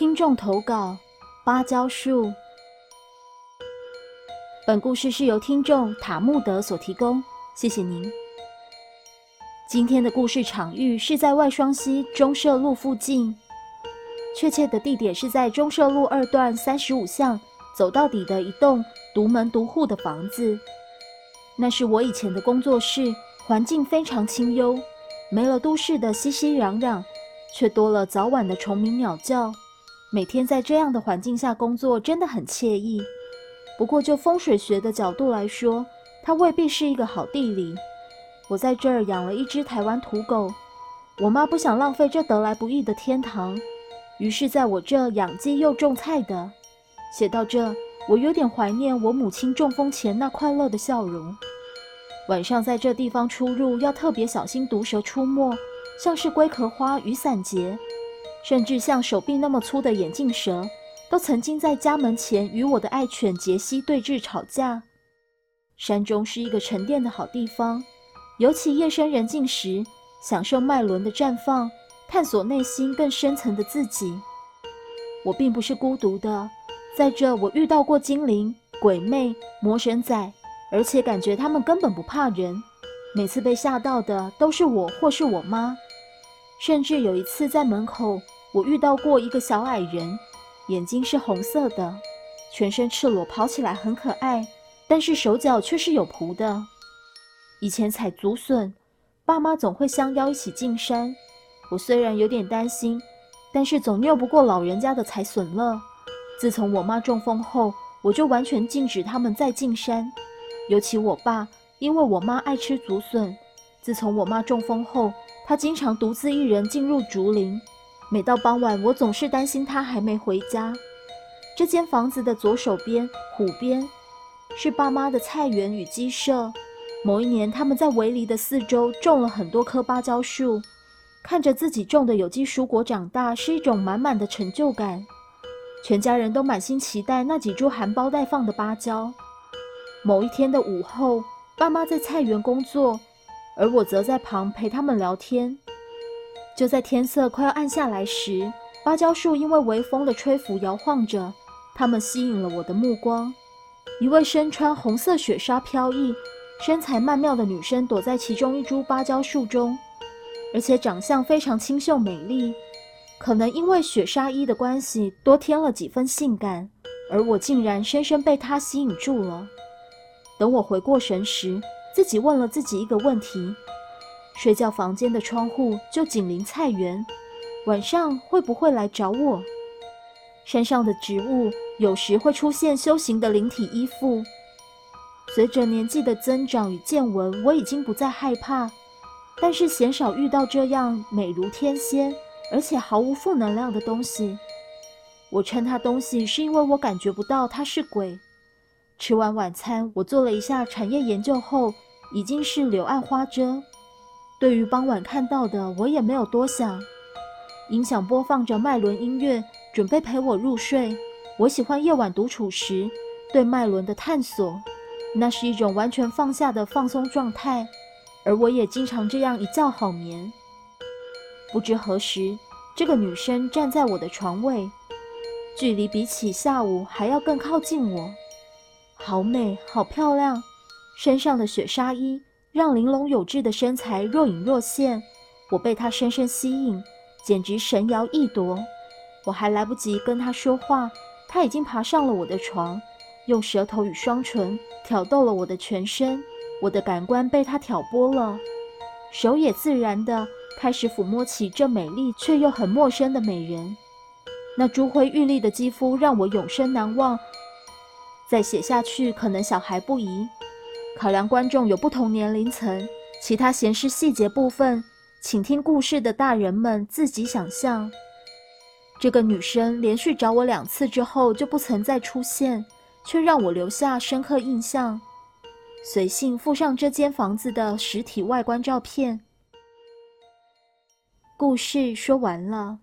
听众投稿：芭蕉树。本故事是由听众塔木德所提供，谢谢您。今天的故事场域是在外双溪中社路附近，确切的地点是在中社路二段三十五巷走到底的一栋独门独户的房子。那是我以前的工作室，环境非常清幽，没了都市的熙熙攘攘，却多了早晚的虫鸣鸟叫。每天在这样的环境下工作，真的很惬意。不过，就风水学的角度来说，它未必是一个好地理。我在这儿养了一只台湾土狗，我妈不想浪费这得来不易的天堂，于是在我这养鸡又种菜的。写到这，我有点怀念我母亲中风前那快乐的笑容。晚上在这地方出入要特别小心毒蛇出没，像是龟壳花、雨伞节。甚至像手臂那么粗的眼镜蛇，都曾经在家门前与我的爱犬杰西对峙吵架。山中是一个沉淀的好地方，尤其夜深人静时，享受脉轮的绽放，探索内心更深层的自己。我并不是孤独的，在这我遇到过精灵、鬼魅、魔神仔，而且感觉他们根本不怕人。每次被吓到的都是我或是我妈。甚至有一次在门口，我遇到过一个小矮人，眼睛是红色的，全身赤裸，跑起来很可爱，但是手脚却是有蹼的。以前采竹笋，爸妈总会相邀一起进山。我虽然有点担心，但是总拗不过老人家的采笋乐。自从我妈中风后，我就完全禁止他们再进山，尤其我爸，因为我妈爱吃竹笋。自从我妈中风后，她经常独自一人进入竹林，每到傍晚，我总是担心她还没回家。这间房子的左手边湖边，是爸妈的菜园与鸡舍。某一年，他们在围篱的四周种了很多棵芭蕉树，看着自己种的有机蔬果长大，是一种满满的成就感。全家人都满心期待那几株含苞待放的芭蕉。某一天的午后，爸妈在菜园工作。而我则在旁陪他们聊天。就在天色快要暗下来时，芭蕉树因为微风的吹拂摇晃着，它们吸引了我的目光。一位身穿红色雪纱飘逸、身材曼妙的女生躲在其中一株芭蕉树中，而且长相非常清秀美丽。可能因为雪纱衣的关系，多添了几分性感，而我竟然深深被她吸引住了。等我回过神时，自己问了自己一个问题：睡觉房间的窗户就紧邻菜园，晚上会不会来找我？山上的植物有时会出现修行的灵体依附。随着年纪的增长与见闻，我已经不再害怕，但是鲜少遇到这样美如天仙，而且毫无负能量的东西。我称它东西，是因为我感觉不到它是鬼。吃完晚餐，我做了一下产业研究后，已经是柳暗花遮。对于傍晚看到的，我也没有多想。音响播放着麦伦音乐，准备陪我入睡。我喜欢夜晚独处时对麦伦的探索，那是一种完全放下的放松状态。而我也经常这样一觉好眠。不知何时，这个女生站在我的床位，距离比起下午还要更靠近我。好美，好漂亮！身上的雪纱衣让玲珑有致的身材若隐若现，我被她深深吸引，简直神摇意夺。我还来不及跟她说话，她已经爬上了我的床，用舌头与双唇挑逗了我的全身。我的感官被她挑拨了，手也自然地开始抚摸起这美丽却又很陌生的美人。那珠辉玉丽的肌肤让我永生难忘。再写下去，可能小孩不宜。考量观众有不同年龄层，其他闲事细节部分，请听故事的大人们自己想象。这个女生连续找我两次之后就不曾再出现，却让我留下深刻印象。随信附上这间房子的实体外观照片。故事说完了。